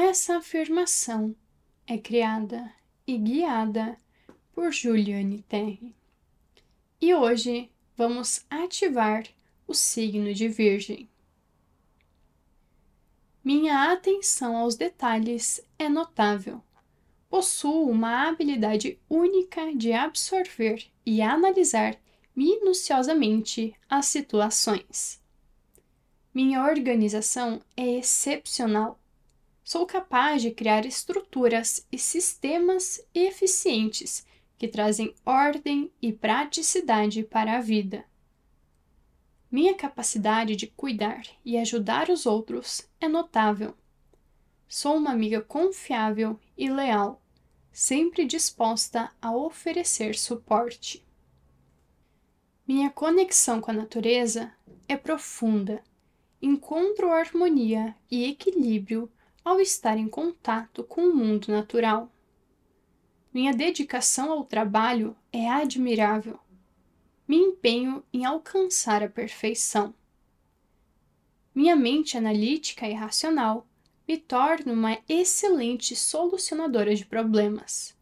Essa afirmação é criada e guiada por Juliane Terry. E hoje vamos ativar o signo de Virgem. Minha atenção aos detalhes é notável. Possuo uma habilidade única de absorver e analisar minuciosamente as situações. Minha organização é excepcional. Sou capaz de criar estruturas e sistemas eficientes que trazem ordem e praticidade para a vida. Minha capacidade de cuidar e ajudar os outros é notável. Sou uma amiga confiável e leal, sempre disposta a oferecer suporte. Minha conexão com a natureza é profunda. Encontro harmonia e equilíbrio ao estar em contato com o mundo natural. Minha dedicação ao trabalho é admirável me empenho em alcançar a perfeição. Minha mente analítica e racional me torna uma excelente solucionadora de problemas.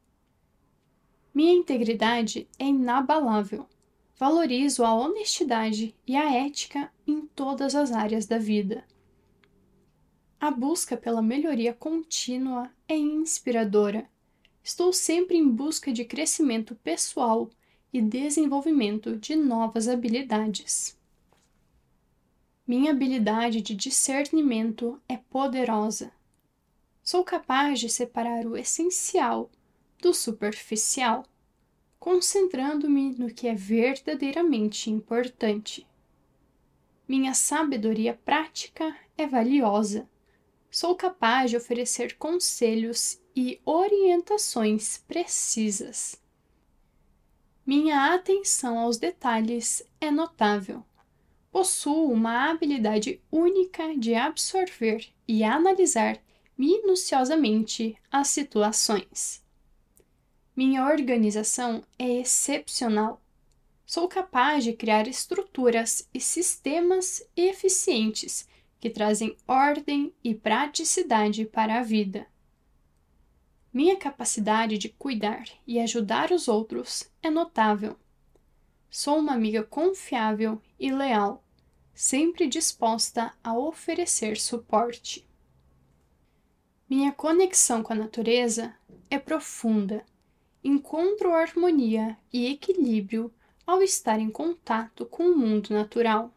Minha integridade é inabalável. Valorizo a honestidade e a ética em todas as áreas da vida. A busca pela melhoria contínua é inspiradora. Estou sempre em busca de crescimento pessoal e desenvolvimento de novas habilidades. Minha habilidade de discernimento é poderosa. Sou capaz de separar o essencial do superficial, concentrando-me no que é verdadeiramente importante. Minha sabedoria prática é valiosa. Sou capaz de oferecer conselhos e orientações precisas. Minha atenção aos detalhes é notável. Possuo uma habilidade única de absorver e analisar minuciosamente as situações. Minha organização é excepcional. Sou capaz de criar estruturas e sistemas eficientes que trazem ordem e praticidade para a vida. Minha capacidade de cuidar e ajudar os outros é notável. Sou uma amiga confiável e leal, sempre disposta a oferecer suporte. Minha conexão com a natureza é profunda. Encontro harmonia e equilíbrio ao estar em contato com o mundo natural.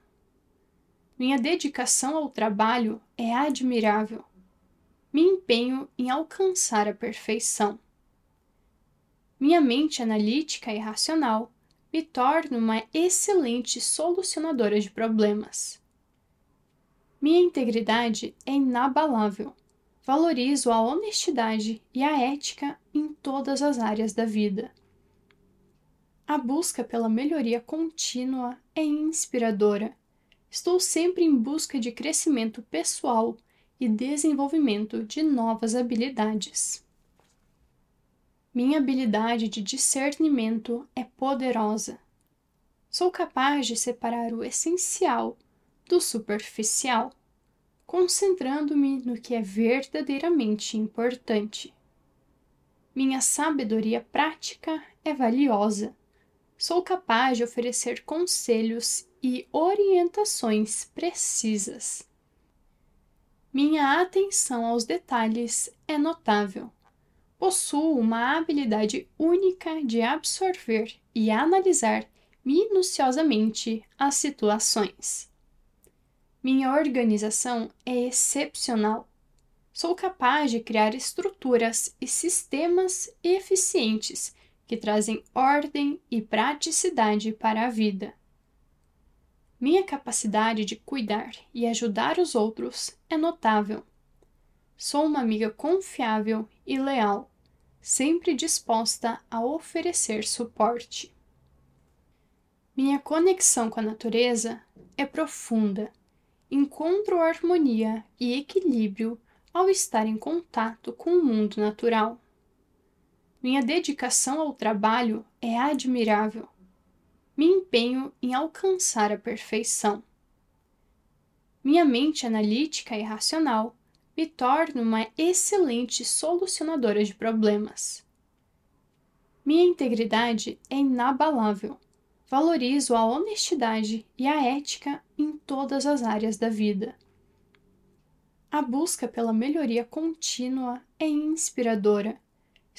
Minha dedicação ao trabalho é admirável me empenho em alcançar a perfeição. Minha mente analítica e racional me torna uma excelente solucionadora de problemas. Minha integridade é inabalável. Valorizo a honestidade e a ética em todas as áreas da vida. A busca pela melhoria contínua é inspiradora. Estou sempre em busca de crescimento pessoal e desenvolvimento de novas habilidades. Minha habilidade de discernimento é poderosa. Sou capaz de separar o essencial do superficial, concentrando-me no que é verdadeiramente importante. Minha sabedoria prática é valiosa. Sou capaz de oferecer conselhos e orientações precisas. Minha atenção aos detalhes é notável. Possuo uma habilidade única de absorver e analisar minuciosamente as situações. Minha organização é excepcional. Sou capaz de criar estruturas e sistemas eficientes que trazem ordem e praticidade para a vida. Minha capacidade de cuidar e ajudar os outros é notável. Sou uma amiga confiável e leal, sempre disposta a oferecer suporte. Minha conexão com a natureza é profunda. Encontro harmonia e equilíbrio ao estar em contato com o mundo natural. Minha dedicação ao trabalho é admirável me empenho em alcançar a perfeição. Minha mente analítica e racional me torno uma excelente solucionadora de problemas. Minha integridade é inabalável. Valorizo a honestidade e a ética em todas as áreas da vida. A busca pela melhoria contínua é inspiradora.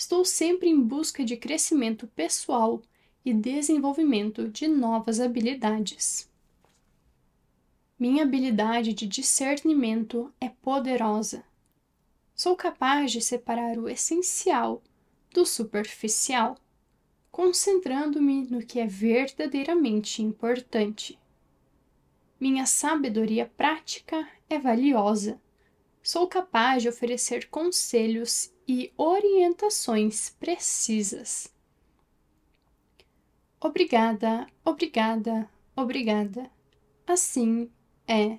Estou sempre em busca de crescimento pessoal e desenvolvimento de novas habilidades. Minha habilidade de discernimento é poderosa. Sou capaz de separar o essencial do superficial, concentrando-me no que é verdadeiramente importante. Minha sabedoria prática é valiosa. Sou capaz de oferecer conselhos e orientações precisas. Obrigada, obrigada, obrigada. Assim é